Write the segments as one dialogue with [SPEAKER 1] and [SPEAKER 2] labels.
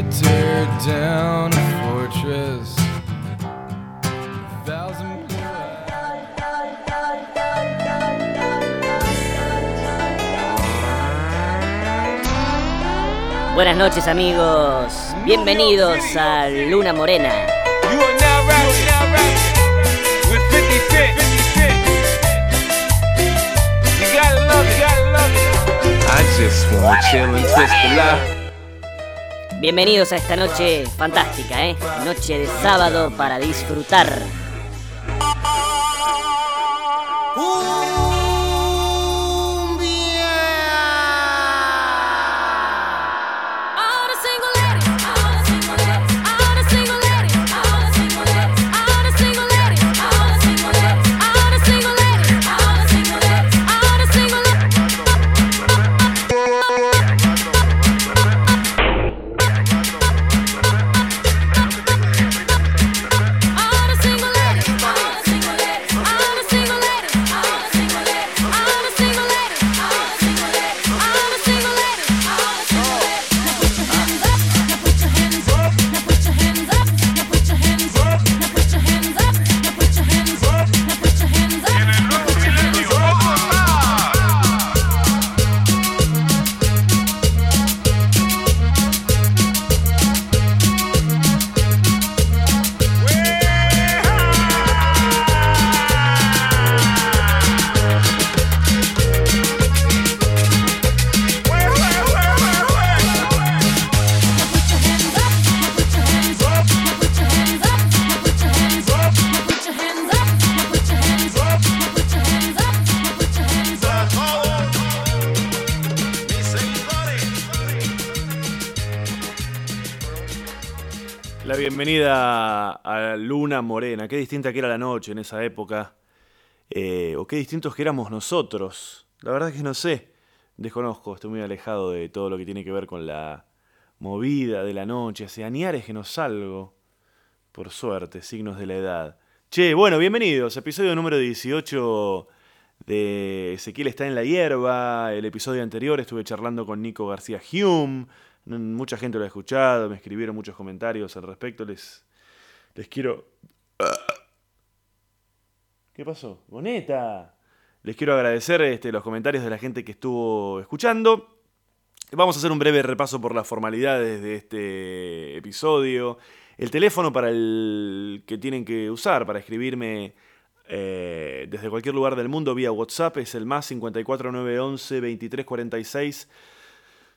[SPEAKER 1] a
[SPEAKER 2] Buenas noches amigos, bienvenidos a Luna Morena.
[SPEAKER 3] I just wanna chill and twist the.
[SPEAKER 2] Bienvenidos a esta noche fantástica, ¿eh? Noche de sábado para disfrutar.
[SPEAKER 4] Bienvenida a Luna Morena. Qué distinta que era la noche en esa época. Eh, o qué distintos que éramos nosotros. La verdad que no sé. Desconozco, estoy muy alejado de todo lo que tiene que ver con la movida de la noche. Hace añares que no salgo. Por suerte, signos de la edad. Che, bueno, bienvenidos. Episodio número 18 de Ezequiel está en la hierba. El episodio anterior estuve charlando con Nico García Hume. Mucha gente lo ha escuchado, me escribieron muchos comentarios al respecto. Les, les quiero. ¿Qué pasó? ¡Boneta! Les quiero agradecer este, los comentarios de la gente que estuvo escuchando. Vamos a hacer un breve repaso por las formalidades de este episodio. El teléfono para el que tienen que usar para escribirme eh, desde cualquier lugar del mundo vía WhatsApp es el más 54911 2346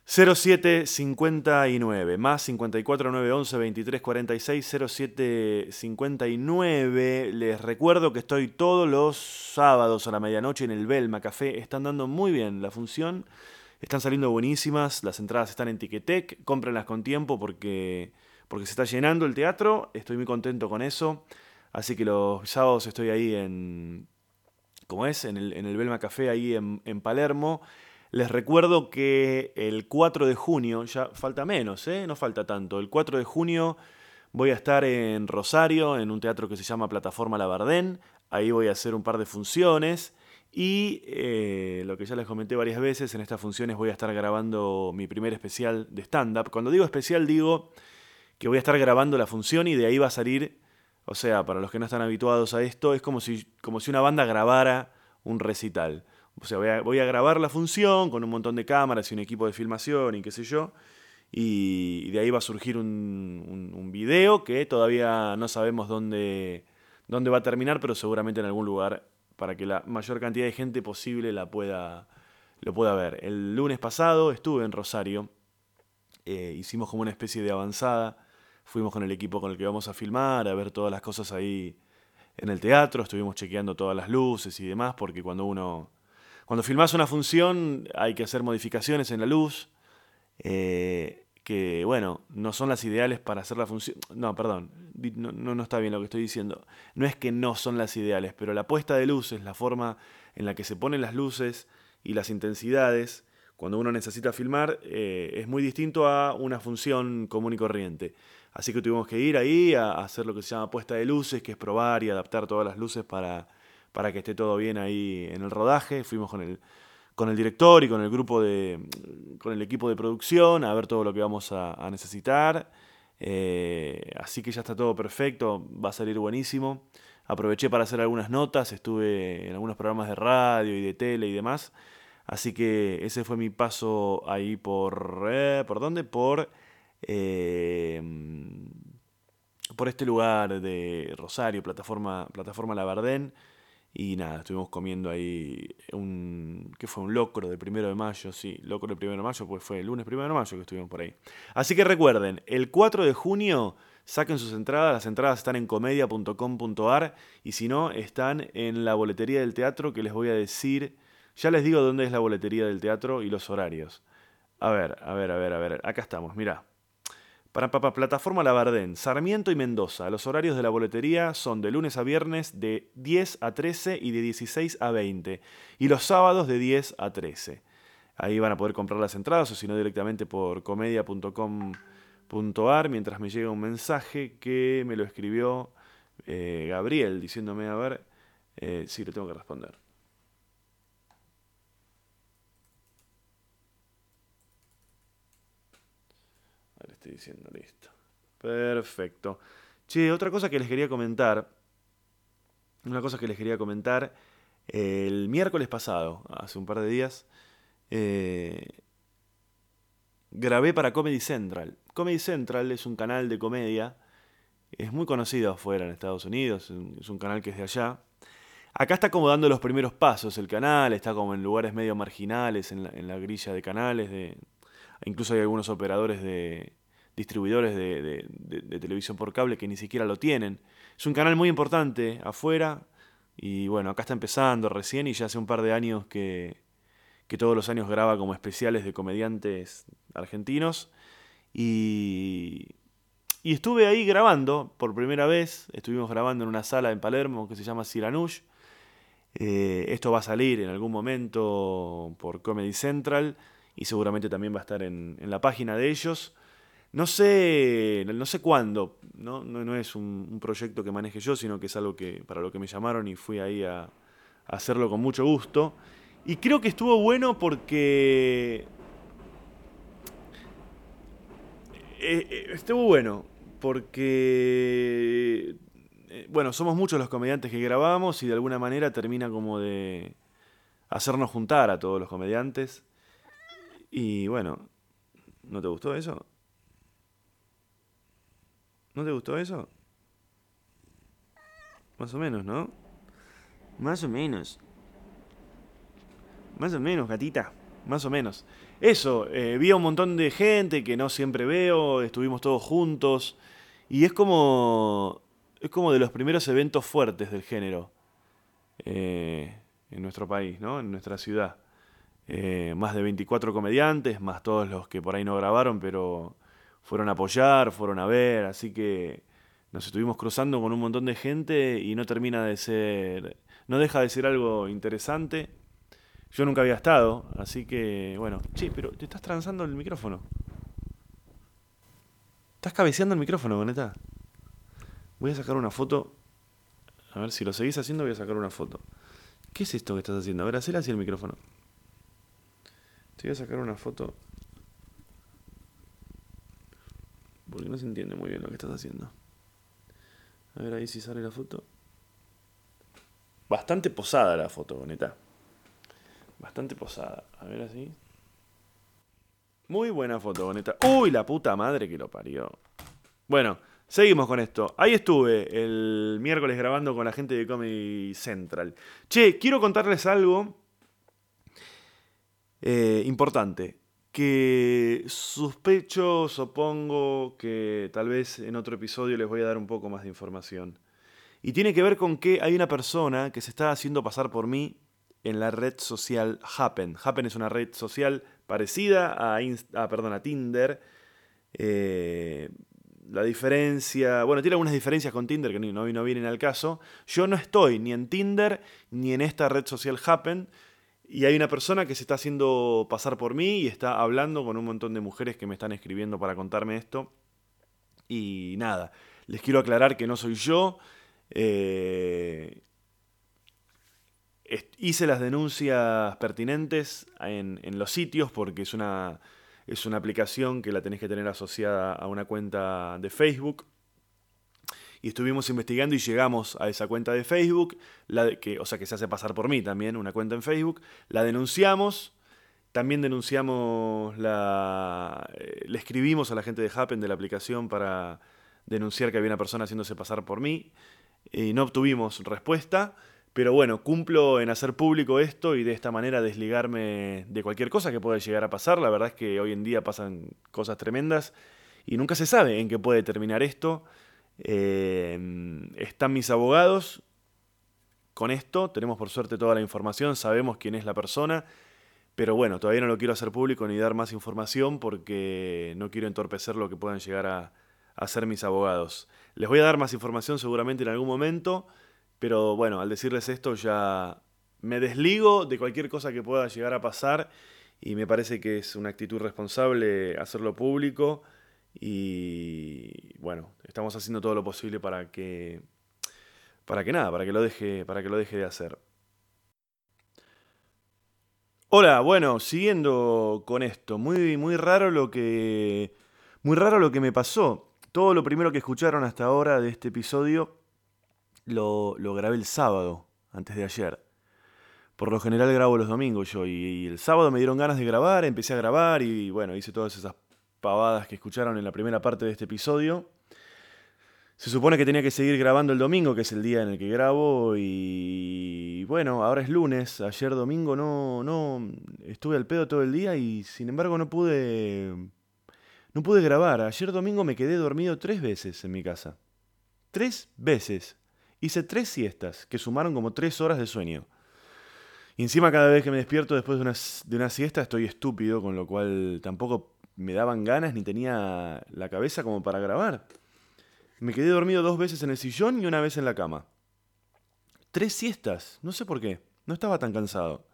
[SPEAKER 4] 0759 más 54911 2346 0759 les recuerdo que estoy todos los sábados a la medianoche en el Belma Café. Están dando muy bien la función. Están saliendo buenísimas. Las entradas están en Ticketek. Cómprenlas con tiempo porque porque se está llenando el teatro. Estoy muy contento con eso. Así que los sábados estoy ahí en como es, en el, en el Belma Café ahí en, en Palermo. Les recuerdo que el 4 de junio, ya falta menos, ¿eh? no falta tanto, el 4 de junio voy a estar en Rosario, en un teatro que se llama Plataforma Labardén, ahí voy a hacer un par de funciones y eh, lo que ya les comenté varias veces, en estas funciones voy a estar grabando mi primer especial de stand-up. Cuando digo especial digo que voy a estar grabando la función y de ahí va a salir o sea, para los que no están habituados a esto, es como si, como si una banda grabara un recital. O sea, voy a, grabar la función con un montón de cámaras y un equipo de filmación y qué sé yo. Y, de ahí va a surgir un video que todavía no sabemos dónde, dónde va a terminar, pero seguramente en algún lugar para que la mayor cantidad de gente posible la pueda, lo pueda ver. El lunes pasado estuve en Rosario, eh, hicimos como una especie de avanzada Fuimos con el equipo con el que vamos a filmar, a ver todas las cosas ahí en el teatro, estuvimos chequeando todas las luces y demás, porque cuando uno. Cuando filmás una función hay que hacer modificaciones en la luz, eh, que bueno, no son las ideales para hacer la función. No, perdón, no, no, está bien lo que estoy diciendo. No es que no son las ideales, pero la puesta de luces, la forma en la que se ponen las luces y las intensidades, cuando uno necesita filmar, eh, es muy distinto a una función común y corriente. Así que tuvimos que ir ahí a hacer lo que se llama puesta de luces, que es probar y adaptar todas las luces para, para que esté todo bien ahí en el rodaje. Fuimos con el, con el director y con el grupo de. con el equipo de producción, a ver todo lo que vamos a, necesitar. Eh, así que ya está todo perfecto, va a salir buenísimo. Aproveché para hacer algunas notas, estuve en algunos programas de radio y de tele y demás. Así que ese fue mi paso ahí por... eh, ¿Por dónde? Por... eh, por este lugar de Rosario, plataforma, plataforma Labardén. Y nada, estuvimos comiendo ahí un. ¿Qué fue? Un locro del primero de mayo, sí, locro del primero de mayo, pues fue el lunes primero de mayo que estuvimos por ahí. Así que recuerden, el 4 de junio saquen sus entradas, las entradas están en comedia.com.ar y si no, están en la boletería del teatro que les voy a decir. Ya les digo dónde es la boletería del teatro y los horarios. A ver, a ver, a ver, a ver. Acá estamos, mirá. Para, para Plataforma Labardén, Sarmiento y Mendoza. Los horarios de la boletería son de lunes a viernes de 10 a 13 y de 16 a 20. Y los sábados de 10 a 13. Ahí van a poder comprar las entradas o si no directamente por comedia.com.ar mientras me llega un mensaje que me lo escribió eh, Gabriel diciéndome, a ver, eh, sí, le tengo que responder. Estoy diciendo, listo. Perfecto. Che, otra cosa que les quería comentar. Una cosa que les quería comentar. El miércoles pasado, hace un par de días, eh, grabé para Comedy Central. Comedy Central es un canal de comedia. Es muy conocido afuera en Estados Unidos. Es un, canal que es de allá. Acá está como dando los primeros pasos el canal. Está como en lugares medio marginales en la, en la grilla de canales. De, Incluso hay algunos operadores de distribuidores de, televisión por cable que ni siquiera lo tienen. Es un canal muy importante afuera y bueno, acá está empezando recién y ya hace un par de años que, que todos los años graba como especiales de comediantes argentinos y, y estuve ahí grabando por primera vez, estuvimos grabando en una sala en Palermo que se llama Siranush. Eh, esto va a salir en algún momento por Comedy Central y seguramente también va a estar en, en la página de ellos. No sé, no sé cuándo, no, no, no es un, proyecto que maneje yo, sino que es algo que para lo que me llamaron y fui ahí a, a hacerlo con mucho gusto. Y creo que estuvo bueno porque eh, eh, estuvo bueno porque eh, bueno, somos muchos los comediantes que grabamos y de alguna manera termina como de hacernos juntar a todos los comediantes. Y bueno, ¿no te gustó eso? ¿No te gustó eso? Más o menos, ¿no? Más o menos. Más o menos, gatita. Más o menos. Eso, eh, vi a un montón de gente que no siempre veo, estuvimos todos juntos. Y es como. Es como de los primeros eventos fuertes del género. eh, en nuestro país, ¿no? En nuestra ciudad. Eh, más de 24 comediantes, más todos los que por ahí no grabaron, pero fueron a apoyar, fueron a ver, así que nos estuvimos cruzando con un montón de gente y no termina de ser, no deja de ser algo interesante. Yo nunca había estado, así que bueno, che, pero te estás transando el micrófono. Estás cabeceando el micrófono, Boneta. Voy a sacar una foto. A ver si lo seguís haciendo, voy a sacar una foto. ¿Qué es esto que estás haciendo? A ver, hacela así el micrófono. Te voy a sacar una foto. Porque no se entiende muy bien lo que estás haciendo. A ver ahí si sale la foto. Bastante posada la foto, boneta. Bastante posada. A ver así. Muy buena foto, boneta. Uy, la puta madre que lo parió. Bueno, seguimos con esto. Ahí estuve el miércoles grabando con la gente de Comedy Central. Che, quiero contarles algo eh, importante. Que sospecho, supongo que tal vez en otro episodio les voy a dar un poco más de información. Y tiene que ver con que hay una persona que se está haciendo pasar por mí en la red social Happen. Happen es una red social parecida a, Inst- a, perdón, a Tinder. Eh, la diferencia, bueno, tiene algunas diferencias con Tinder que no, no vienen al caso. Yo no estoy ni en Tinder ni en esta red social Happen. Y hay una persona que se está haciendo pasar por mí y está hablando con un montón de mujeres que me están escribiendo para contarme esto. Y nada, les quiero aclarar que no soy yo. eh, hice las denuncias pertinentes en, en los sitios porque es una, es una aplicación que la tenés que tener asociada a una cuenta de Facebook. Y estuvimos investigando y llegamos a esa cuenta de Facebook, la de- que, o sea que se hace pasar por mí también, una cuenta en Facebook. La denunciamos, también denunciamos la. eh, le escribimos a la gente de Happen de la aplicación para denunciar que había una persona haciéndose pasar por mí. Y no obtuvimos respuesta. Pero bueno, cumplo en hacer público esto y de esta manera desligarme de cualquier cosa que pueda llegar a pasar. La verdad es que hoy en día pasan cosas tremendas y nunca se sabe en qué puede terminar esto. Eh, están mis abogados con esto. Tenemos por suerte toda la información, sabemos quién es la persona. Pero bueno, todavía no lo quiero hacer público ni dar más información porque no quiero entorpecer lo que puedan llegar a, a hacer mis abogados. Les voy a dar más información seguramente en algún momento, pero bueno, al decirles esto ya me desligo de cualquier cosa que pueda llegar a pasar y me parece que es una actitud responsable hacerlo público y bueno, estamos haciendo todo lo posible para que para que nada, para que lo deje, para que lo deje de hacer. Hola, bueno, siguiendo con esto, muy, muy raro lo que. Muy raro lo que me pasó. Todo lo primero que escucharon hasta ahora de este episodio lo, lo grabé el sábado, antes de ayer. Por lo general grabo los domingos yo, y, y el sábado me dieron ganas de grabar, empecé a grabar y bueno, hice todas esas pavadas que escucharon en la primera parte de este episodio. Se supone que tenía que seguir grabando el domingo, que es el día en el que grabo, y bueno, ahora es lunes, ayer domingo no, no, estuve al pedo todo el día y sin embargo no pude, no pude grabar. Ayer domingo me quedé dormido tres veces en mi casa. Tres veces. Hice tres siestas, que sumaron como tres horas de sueño. Y encima cada vez que me despierto después de una, de una siesta estoy estúpido, con lo cual tampoco me daban ganas ni tenía la cabeza como para grabar. Me quedé dormido dos veces en el sillón y una vez en la cama. Tres siestas, no sé por qué, no estaba tan cansado.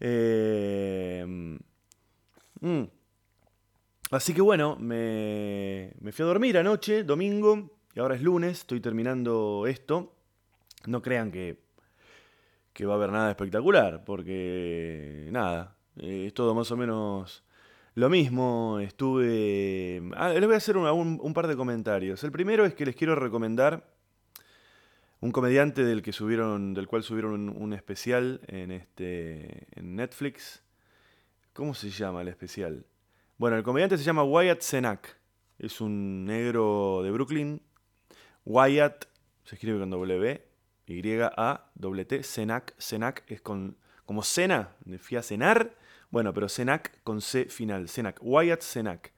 [SPEAKER 4] Eh, mm. Así que bueno, me, me fui a dormir anoche, domingo, y ahora es lunes, estoy terminando esto. No crean que, que va a haber nada espectacular, porque nada, eh, es todo más o menos lo mismo. Estuve... Ah, les voy a hacer un, par de comentarios. El primero es que les quiero recomendar un comediante del que subieron, del cual subieron un, especial en este en Netflix. ¿Cómo se llama el especial? Bueno, el comediante se llama Wyatt Cenac. Es un negro de Brooklyn. Wyatt se escribe con W, Y A T T Cenac, Cenac es con como cena, fui a cenar. Bueno, pero Cenac con C final, Cenac, Wyatt Cenac.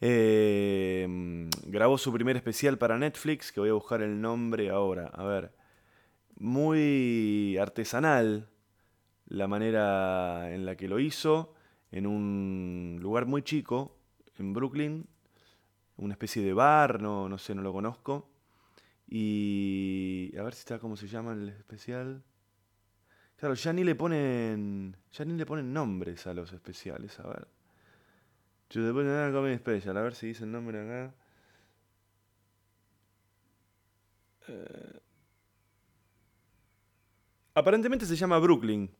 [SPEAKER 4] Eh, mm, grabó su primer especial para Netflix, que voy a buscar el nombre ahora. A ver. Muy artesanal la manera en la que lo hizo, en un lugar muy chico, en Brooklyn, una especie de bar, no, no sé, no lo conozco. Y a ver si está cómo se llama el especial. Claro, ya ni le ponen. Ya ni le ponen nombres a los especiales, a ver. To the Banana Comedy a ver si dice el nombre acá. Eh, Aparentemente se llama Brooklyn.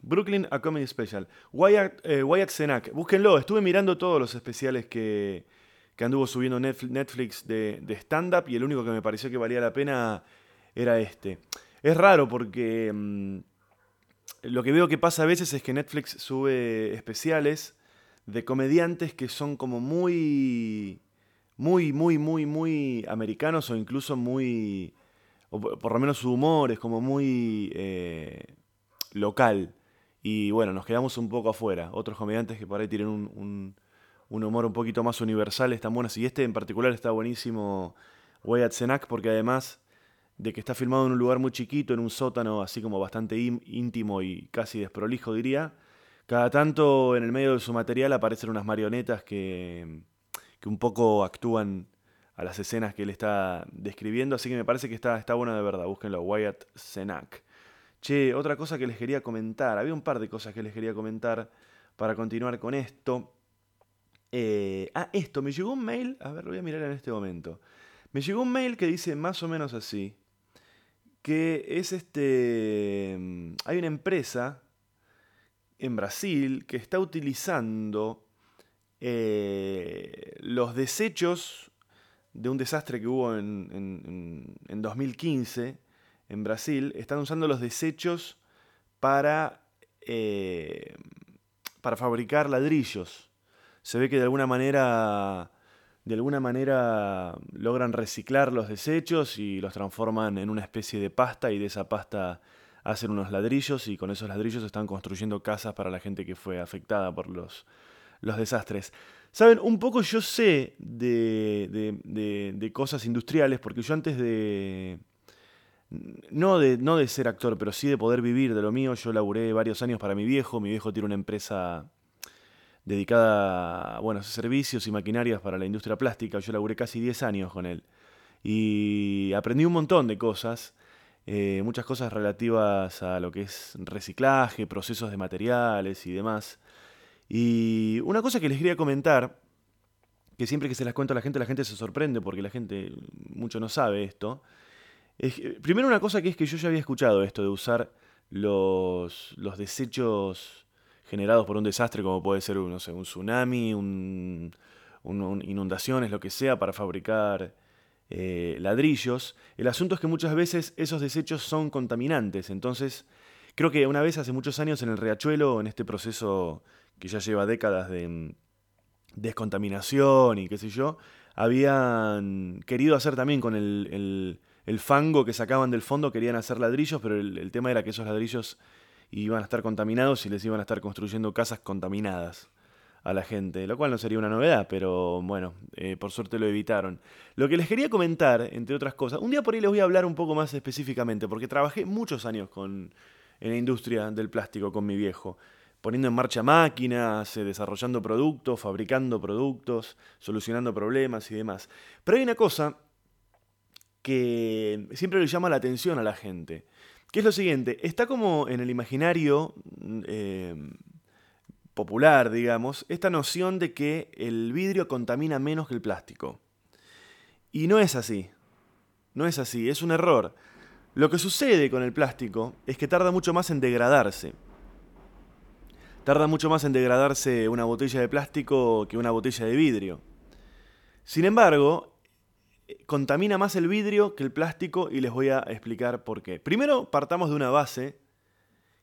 [SPEAKER 4] Brooklyn A Comedy Special. Wyatt, eh, Wyatt. Búsquenlo. Estuve mirando todos los especiales que, que anduvo subiendo Netf- Netflix de, de stand-up y el único que me pareció que valía la pena era este. Es raro porque mm, lo que veo que pasa a veces es que Netflix sube especiales de comediantes que son como muy, muy, muy, muy, muy americanos o incluso muy, o por lo menos su humor es como muy eh, local. Y bueno, nos quedamos un poco afuera. Otros comediantes que por ahí tienen un, un- un humor un poquito más universal están buenos. Y este en particular está buenísimo, Wyatt Cenac, porque además de que está filmado en un lugar muy chiquito, en un sótano así como bastante ín- íntimo y casi desprolijo, diría. Cada tanto en el medio de su material aparecen unas marionetas que, que un poco actúan a las escenas que él está describiendo, así que me parece que está, está bueno de verdad. Búsquenlo, Wyatt Cenac. Che, otra cosa que les quería comentar. Había un par de cosas que les quería comentar para continuar con esto. Eh, ah, esto, me llegó un mail. A ver, lo voy a mirar en este momento. Me llegó un mail que dice más o menos así. Que es este... Hay una empresa en Brasil que está utilizando eh, los desechos de un desastre que hubo en, en- en- en 2015 en Brasil, están usando los desechos para, eh, para fabricar ladrillos. Se ve que de alguna manera, de alguna manera logran reciclar los desechos y los transforman en una especie de pasta y de esa pasta hacen unos ladrillos y con esos ladrillos están construyendo casas para la gente que fue afectada por los, los desastres. Saben, un poco yo sé de, de- de- cosas industriales porque yo antes de, no de, no de ser actor, pero sí de poder vivir de lo mío. Yo laburé varios años para mi viejo. Mi viejo tiene una empresa dedicada a bueno, servicios y maquinarias para la industria plástica. Yo laburé casi 10 años con él. Y aprendí un montón de cosas. eh, muchas cosas relativas a lo que es reciclaje, procesos de materiales y demás. Y una cosa que les quería comentar, que siempre que se las cuento a la gente, la gente se sorprende porque la gente mucho no sabe esto. Primero una cosa que es que yo ya había escuchado esto de usar los, los desechos generados por un desastre, como puede ser no sé, un tsunami, un, un- un- inundaciones, lo que sea, para fabricar eh, ladrillos. El asunto es que muchas veces esos desechos son contaminantes. Entonces, creo que una vez hace muchos años en el riachuelo, en este proceso que ya lleva décadas de mm, descontaminación y qué sé yo, habían querido hacer también con el, fango que sacaban del fondo, querían hacer ladrillos, pero el tema era que esos ladrillos iban a estar contaminados y les iban a estar construyendo casas contaminadas a la gente, lo cual no sería una novedad, pero bueno, eh, por suerte lo evitaron. Lo que les quería comentar, entre otras cosas, un día por ahí les voy a hablar un poco más específicamente, porque trabajé muchos años con, en la industria del plástico con mi viejo, poniendo en marcha máquinas, eh, desarrollando productos, fabricando productos, solucionando problemas y demás. Pero hay una cosa que siempre le llama la atención a la gente, que es lo siguiente, está como en el imaginario mm, eh, popular, digamos, esta noción de que el vidrio contamina menos que el plástico. Y no es así, no es así, es un error. Lo que sucede con el plástico es que tarda mucho más en degradarse. Tarda mucho más en degradarse una botella de plástico que una botella de vidrio. Sin embargo, contamina más el vidrio que el plástico y les voy a explicar por qué. Primero, partamos de una base,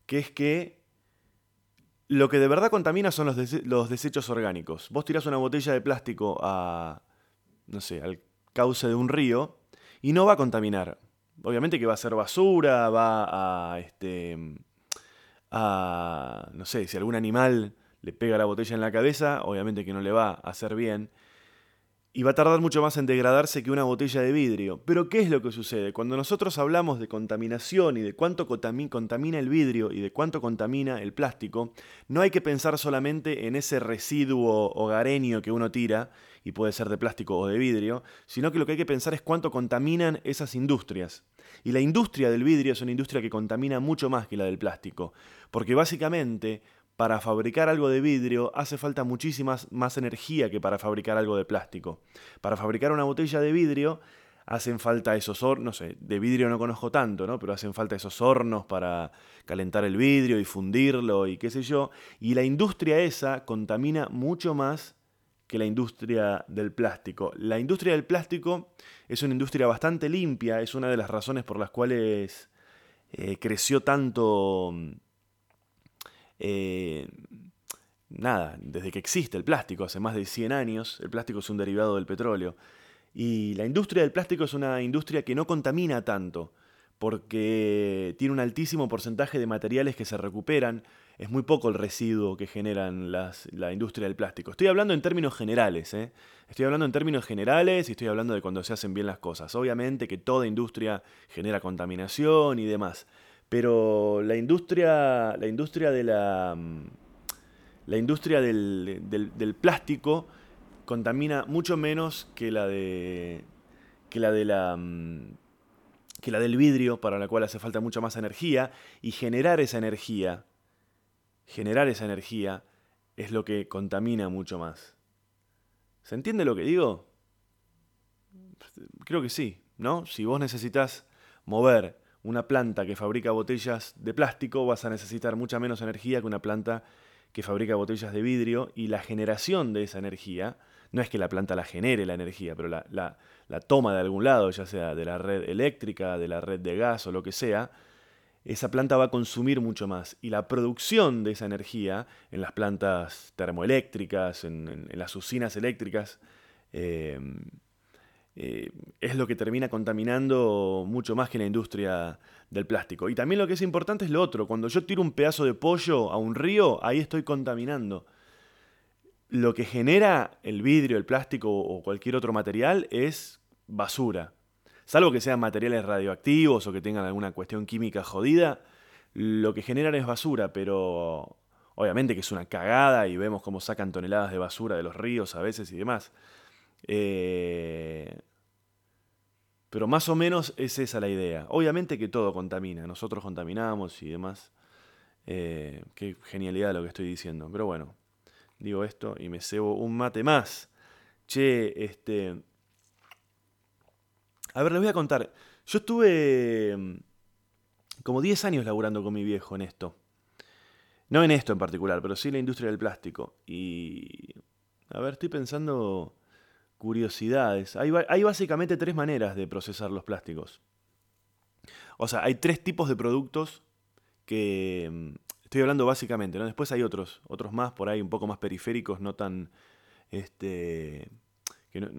[SPEAKER 4] que es que lo que de verdad contamina son los, dese- los desechos orgánicos. Vos tirás una botella de plástico a, no sé, al cauce de un río y no va a contaminar. Obviamente que va a ser basura, va a, este, a, no sé, si algún animal le pega la botella en la cabeza, obviamente que no le va a hacer bien. Y va a tardar mucho más en degradarse que una botella de vidrio. Pero ¿qué es lo que sucede? Cuando nosotros hablamos de contaminación y de cuánto contami- contamina el vidrio y de cuánto contamina el plástico, no hay que pensar solamente en ese residuo hogareño que uno tira, y puede ser de plástico o de vidrio, sino que lo que hay que pensar es cuánto contaminan esas industrias. Y la industria del vidrio es una industria que contamina mucho más que la del plástico, porque básicamente para fabricar algo de vidrio hace falta muchísimas más energía que para fabricar algo de plástico. Para fabricar una botella de vidrio hacen falta esos hornos, no sé, de vidrio no conozco tanto, ¿no? Pero hacen falta esos hornos para calentar el vidrio y fundirlo y qué sé yo. Y la industria esa contamina mucho más que la industria del plástico. La industria del plástico es una industria bastante limpia, es una de las razones por las cuales eh, creció tanto eh, nada, desde que existe el plástico, hace más de 100 años, el plástico es un derivado del petróleo. Y la industria del plástico es una industria que no contamina tanto, porque tiene un altísimo porcentaje de materiales que se recuperan, es muy poco el residuo que generan las- la industria del plástico. Estoy hablando en términos generales, ¿eh? estoy hablando en términos generales y estoy hablando de cuando se hacen bien las cosas. Obviamente que toda industria genera contaminación y demás, pero la industria, la industria de la, mm, la industria del, del- plástico contamina mucho menos que la de que la de la mm, que la del vidrio para la cual hace falta mucha más energía y generar esa energía generar esa energía es lo que contamina mucho más. ¿Se entiende lo que digo? Creo que sí, ¿no? Si vos necesitas mover una planta que fabrica botellas de plástico vas a necesitar mucha menos energía que una planta que fabrica botellas de vidrio y la generación de esa energía, no es que la planta la genere la energía, pero la, la- toma de algún lado, ya sea de la red eléctrica, de la red de gas o lo que sea, esa planta va a consumir mucho más. Y la producción de esa energía en las plantas termoeléctricas, en, en- en las usinas eléctricas, eh, eh, es lo que termina contaminando mucho más que la industria del plástico. Y también lo que es importante es lo otro. Cuando yo tiro un pedazo de pollo a un río, ahí estoy contaminando. Lo que genera el vidrio, el plástico o cualquier otro material es basura. Salvo que sean materiales radioactivos o que tengan alguna cuestión química jodida, lo que generan es basura, pero obviamente que es una cagada y vemos cómo sacan toneladas de basura de los ríos a veces y demás. Eh, pero más o menos es esa la idea. Obviamente que todo contamina, nosotros contaminamos y demás. Eh, qué genialidad lo que estoy diciendo. Pero bueno, digo esto y me cebo un mate más. Che, este... A ver, les voy a contar. Yo estuve mm, como 10 años laburando con mi viejo en esto. No en esto en particular, pero sí en la industria del plástico. Y... A ver, estoy pensando curiosidades. Hay, básicamente tres maneras de procesar los plásticos. O sea, hay tres tipos de productos que mm, estoy hablando básicamente, ¿no? Después hay otros, otros más por ahí un poco más periféricos, no tan este que no,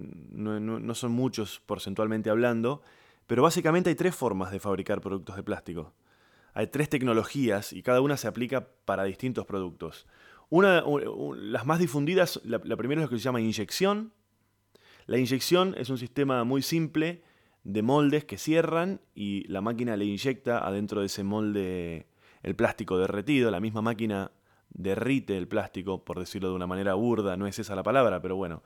[SPEAKER 4] no- no- son muchos porcentualmente hablando, pero básicamente hay tres formas de fabricar productos de plástico. Hay tres tecnologías y cada una se aplica para distintos productos. Una, las más difundidas, la, la primera es lo que se llama inyección, la inyección es un sistema muy simple de moldes que cierran y la máquina le inyecta adentro de ese molde el plástico derretido. La misma máquina derrite el plástico, por decirlo de una manera burda, no es esa la palabra, pero bueno,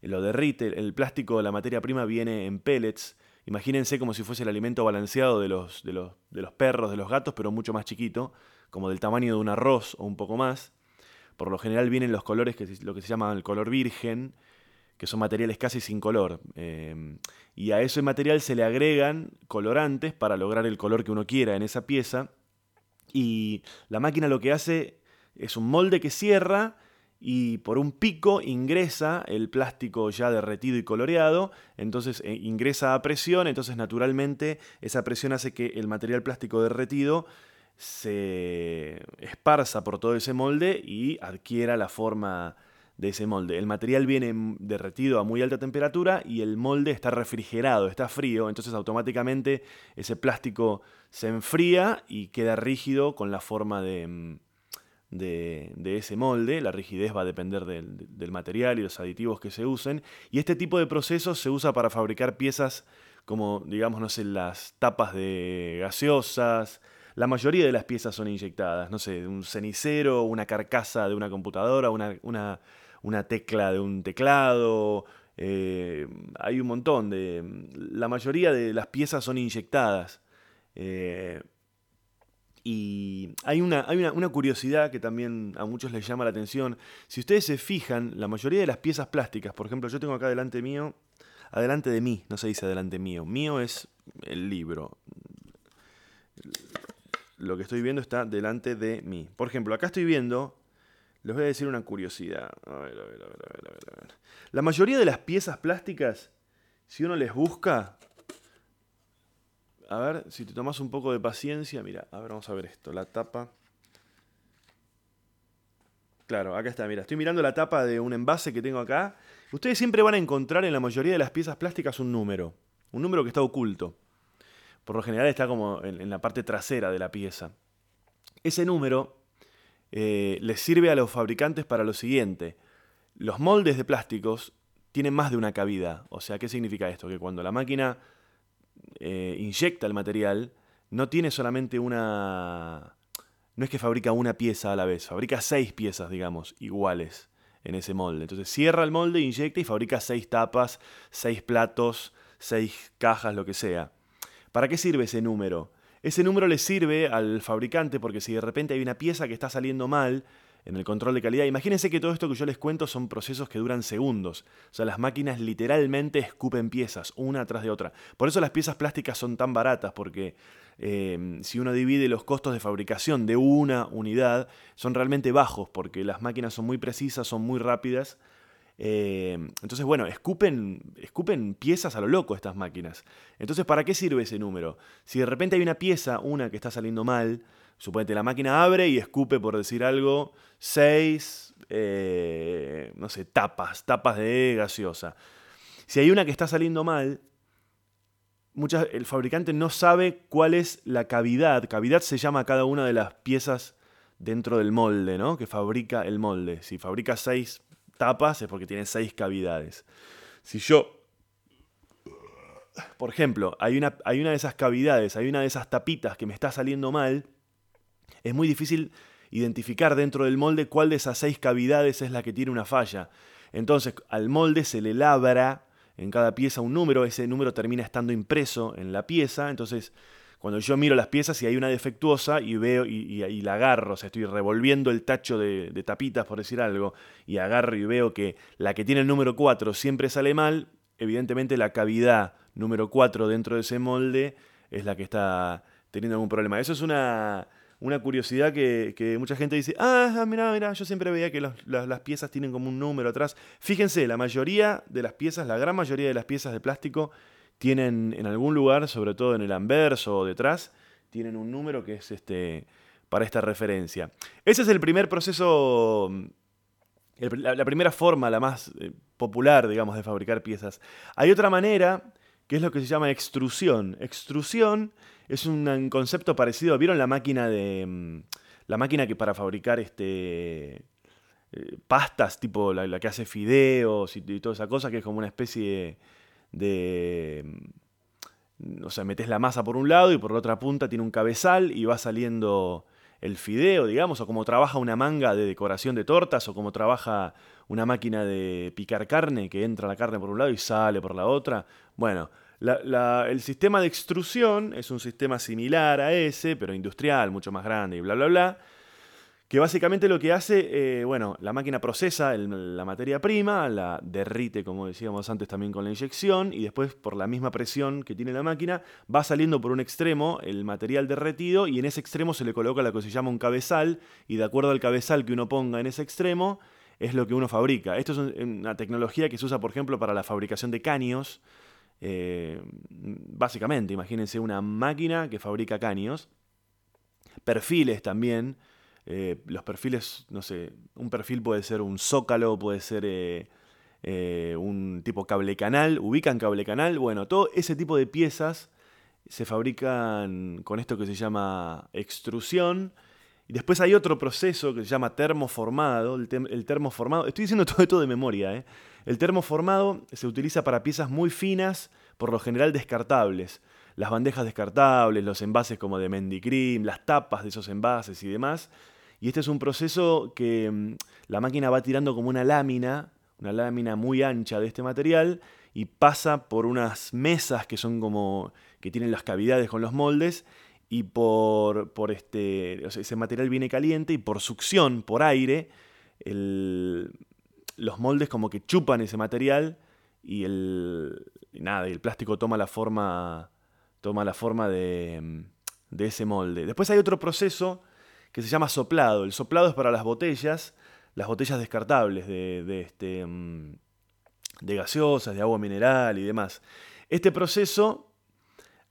[SPEAKER 4] lo derrite. El plástico, la materia prima viene en pellets. Imagínense como si fuese el alimento balanceado de los, de los, de los perros, de los gatos, pero mucho más chiquito, como del tamaño de un arroz o un poco más. Por lo general vienen los colores, que lo que se llama el color virgen, que son materiales casi sin color. eh, y a ese material se le agregan colorantes para lograr el color que uno quiera en esa pieza. Y la máquina lo que hace es un molde que cierra y por un pico ingresa el plástico ya derretido y coloreado, entonces eh, ingresa a presión, entonces naturalmente esa presión hace que el material plástico derretido se esparza por todo ese molde y adquiera la forma de ese molde. El material viene derretido a muy alta temperatura y el molde está refrigerado, está frío, entonces automáticamente ese plástico se enfría y queda rígido con la forma de, mm, de, ese molde. La rigidez va a depender del, material y los aditivos que se usen. Y este tipo de procesos se usa para fabricar piezas como, digamos, no sé, las tapas de gaseosas. La mayoría de las piezas son inyectadas, no sé, un cenicero, una carcasa de una computadora, una, una tecla de un teclado. eh, hay un montón de... La mayoría de las piezas son inyectadas. Eh, y hay, una, hay una, una curiosidad que también a muchos les llama la atención. Si ustedes se fijan, la mayoría de las piezas plásticas, por ejemplo, yo tengo acá delante mío, adelante de mí, no se dice adelante mío, mío es el libro. Lo que estoy viendo está delante de mí. Por ejemplo, acá estoy viendo, les voy a decir una curiosidad. A ver, a ver, a ver, a ver, a ver. La mayoría de las piezas plásticas, si uno les busca, a ver, si te tomas un poco de paciencia, mira, a ver, vamos a ver esto, la tapa. Claro, acá está, mira, estoy mirando la tapa de un envase que tengo acá. Ustedes siempre van a encontrar en la mayoría de las piezas plásticas un número, un número que está oculto. Por lo general está como en la parte trasera de la pieza. Ese número eh, les sirve a los fabricantes para lo siguiente. Los moldes de plásticos tienen más de una cabida. O sea, ¿qué significa esto? Que cuando la máquina eh, inyecta el material, no tiene solamente una... No es que fabrica una pieza a la vez, fabrica seis piezas, digamos, iguales en ese molde. Entonces cierra el molde, inyecta y fabrica seis tapas, seis platos, seis cajas, lo que sea. ¿Para qué sirve ese número? Ese número le sirve al fabricante porque si de repente hay una pieza que está saliendo mal, en el control de calidad. Imagínense que todo esto que yo les cuento son procesos que duran segundos. O sea, las máquinas literalmente escupen piezas, una tras de otra. Por eso las piezas plásticas son tan baratas, porque eh, si uno divide los costos de fabricación de una unidad, son realmente bajos, porque las máquinas son muy precisas, son muy rápidas. Eh, entonces, bueno, escupen, escupen piezas a lo loco estas máquinas. Entonces, ¿para qué sirve ese número? Si de repente hay una pieza, una que está saliendo mal, suponete la máquina abre y escupe, por decir algo, seis, eh, no sé, tapas, tapas de gaseosa. Si hay una que está saliendo mal, muchas, el fabricante no sabe cuál es la cavidad. Cavidad se llama cada una de las piezas dentro del molde, ¿no? Que fabrica el molde. Si fabrica seis tapas es porque tiene seis cavidades. Si yo, por ejemplo, hay una, hay una de esas cavidades, hay una de esas tapitas que me está saliendo mal, es muy difícil identificar dentro del molde cuál de esas seis cavidades es la que tiene una falla. Entonces, al molde se le labra en cada pieza un número, ese número termina estando impreso en la pieza, entonces cuando yo miro las piezas y hay una defectuosa y veo y, la agarro, o sea, estoy revolviendo el tacho de, tapitas, por decir algo, y agarro y veo que la que tiene el número 4 siempre sale mal, evidentemente la cavidad número 4 dentro de ese molde es la que está teniendo algún problema. Eso es una, una curiosidad que, mucha gente dice, ah, mira, mira, yo siempre veía que las, las piezas tienen como un número atrás. Fíjense, la mayoría de las piezas, la gran mayoría de las piezas de plástico tienen en algún lugar, sobre todo en el anverso o detrás, tienen un número que es este para esta referencia. Ese es el primer proceso, la, primera forma, la más eh, popular, digamos, de fabricar piezas. Hay otra manera, que es lo que se llama extrusión. Extrusión es un, un concepto parecido, ¿vieron la máquina de... mm, La máquina que para fabricar este eh, pastas, tipo la, la que hace fideos y, y toda esa cosa, que es como una especie de... mm, O sea, metes la masa por un lado y por la otra punta tiene un cabezal y va saliendo el fideo, digamos, o como trabaja una manga de decoración de tortas, o como trabaja una máquina de picar carne, que entra la carne por un lado y sale por la otra. Bueno, el sistema de extrusión es un sistema similar a ese, pero industrial, mucho más grande y bla, bla, bla que básicamente lo que hace, eh, bueno, la máquina procesa la materia prima, la derrite, como decíamos antes también con la inyección, y después por la misma presión que tiene la máquina, va saliendo por un extremo el material derretido y en ese extremo se le coloca lo que se llama un cabezal, y de acuerdo al cabezal que uno ponga en ese extremo, es lo que uno fabrica. Esto es un- una tecnología que se usa, por ejemplo, para la fabricación de caños. Eh, básicamente, imagínense una máquina que fabrica caños. Perfiles también. Eh, los perfiles, no sé, un perfil puede ser un zócalo, puede ser eh, eh, un tipo cable canal, ubican cable canal, bueno, todo ese tipo de piezas se fabrican con esto que se llama extrusión. Y después hay otro proceso que se llama termoformado. El, termoformado, estoy diciendo todo esto de memoria. El termoformado se utiliza para piezas muy finas, por lo general descartables. Las bandejas descartables, los envases como de Mendicrim, las tapas de esos envases y demás. Y este es un proceso que mm, la máquina va tirando como una lámina, una lámina muy ancha de este material, y pasa por unas mesas que son como que tienen las cavidades con los moldes, y por, por este, ese material viene caliente y por succión, por aire, los moldes como que chupan ese material y el, nada, el plástico toma la forma, toma la forma de, mm, de ese molde. Después hay otro proceso que se llama soplado. El soplado es para las botellas, las botellas descartables de, de este, mm, de gaseosas, de agua mineral y demás. Este proceso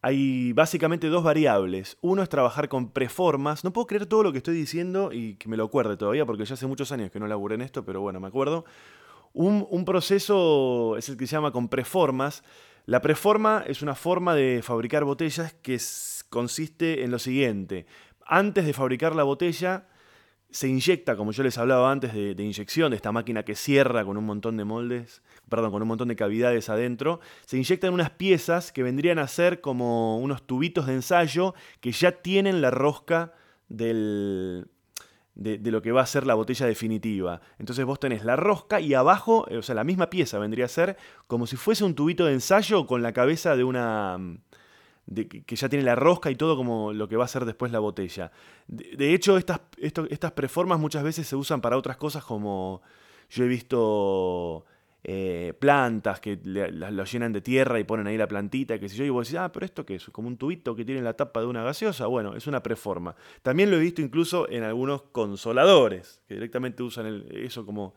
[SPEAKER 4] hay básicamente dos variables. Uno es trabajar con preformas. No puedo creer todo lo que estoy diciendo y que me lo acuerde todavía porque ya hace muchos años que no laburé en esto, pero bueno, me acuerdo. Un, proceso es el que se llama con preformas. La preforma es una forma de fabricar botellas que consiste en lo siguiente. Antes de fabricar la botella, se inyecta, como yo les hablaba antes de, inyección, de esta máquina que cierra con un montón de moldes, perdón, con un montón de cavidades adentro, se inyectan unas piezas que vendrían a ser como unos tubitos de ensayo que ya tienen la rosca del, de, de lo que va a ser la botella definitiva. Entonces vos tenés la rosca y abajo, eh, o sea, la misma pieza vendría a ser como si fuese un tubito de ensayo con la cabeza de una que que ya tiene la rosca y todo como lo que va a ser después la botella. De, hecho, estas, estas preformas muchas veces se usan para otras cosas como yo he visto eh, plantas que lo llenan de tierra y ponen ahí la plantita, qué sé yo, y vos decís, ah, pero esto que es como un tubito que tiene la tapa de una gaseosa, bueno, es una preforma. También lo he visto incluso en algunos consoladores, que directamente usan eso como,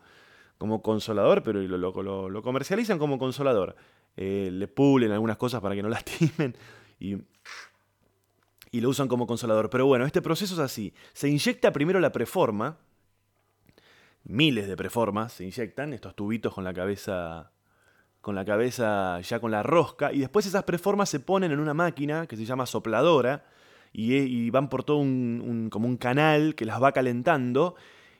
[SPEAKER 4] como consolador, pero lo comercializan como consolador. Eh, le pulen algunas cosas para que no lastimen y, lo usan como consolador. Pero bueno, este proceso es así. Se inyecta primero la preforma, miles de preformas se inyectan, estos tubitos con la cabeza con la cabeza ya con la rosca, y después esas preformas se ponen en una máquina que se llama sopladora, y, e- y van por todo un- como un canal que las va calentando,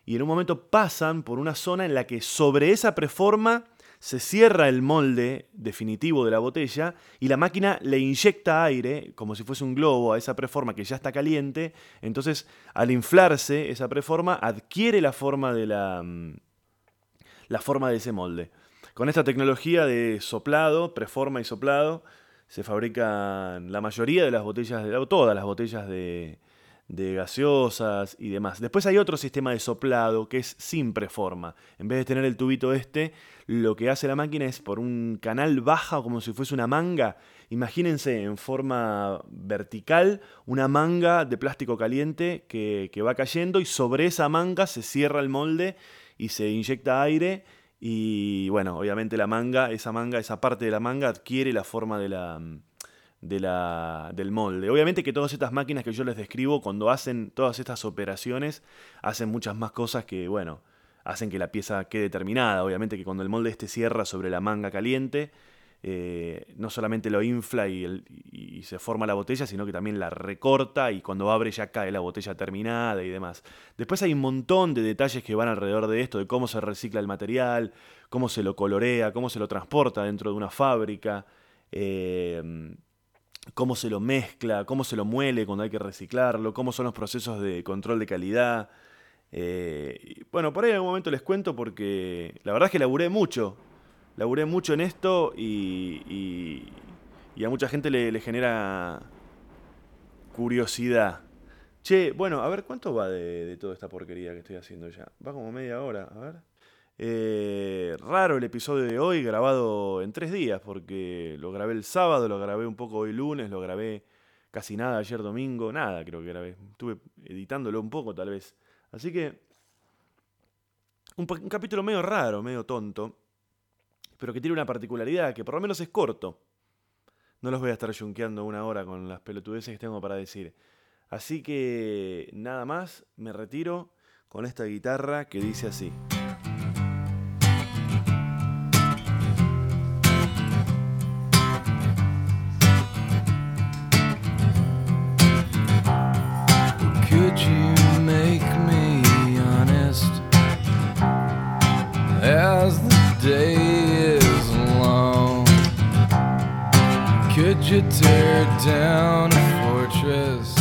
[SPEAKER 4] y en un momento pasan por una zona en la que sobre esa preforma se cierra el molde definitivo de la botella y la máquina le inyecta aire, como si fuese un globo, a esa preforma que ya está caliente. Entonces, al inflarse esa preforma, adquiere la forma de la, mm, la forma de ese molde. Con esta tecnología de soplado, preforma y soplado, se fabrican la mayoría de las botellas, de, todas las botellas de, de gaseosas y demás. Después hay otro sistema de soplado que es sin preforma. En vez de tener el tubito este, lo que hace la máquina es por un canal baja como si fuese una manga. Imagínense en forma vertical una manga de plástico caliente que, que va cayendo y sobre esa manga se cierra el molde y se inyecta aire y bueno, obviamente la manga, esa manga, esa parte de la manga adquiere la forma de la, de la, del molde. Obviamente que todas estas máquinas que yo les describo, cuando hacen todas estas operaciones, hacen muchas más cosas que, bueno, hacen que la pieza quede terminada. Obviamente que cuando el molde este cierra sobre la manga caliente, eh, no solamente lo infla y, se forma la botella, sino que también la recorta y cuando abre ya cae la botella terminada y demás. Después hay un montón de detalles que van alrededor de esto, de cómo se recicla el material, cómo se lo colorea, cómo se lo transporta dentro de una fábrica, eh, cómo se lo mezcla, cómo se lo muele cuando hay que reciclarlo, cómo son los procesos de control de calidad. Eh, bueno, por ahí en algún momento les cuento porque la verdad es que laburé mucho. Laburé mucho en esto y, y- a mucha gente le, le genera curiosidad. Che, bueno, a ver, ¿cuánto va de, de toda esta porquería que estoy haciendo ya? Va como media hora, a ver. Eh, raro el episodio de hoy, grabado en tres días, porque lo grabé el sábado, lo grabé un poco hoy lunes, lo grabé casi nada ayer domingo, nada creo que grabé. Estuve editándolo un poco tal vez. Así que un, un capítulo medio raro, medio tonto, pero que tiene una particularidad, que por lo menos es corto. No los voy a estar yunqueando una hora con las pelotudeces que tengo para decir. Así que nada más, me retiro con esta guitarra que dice así.
[SPEAKER 1] Could tear down a fortress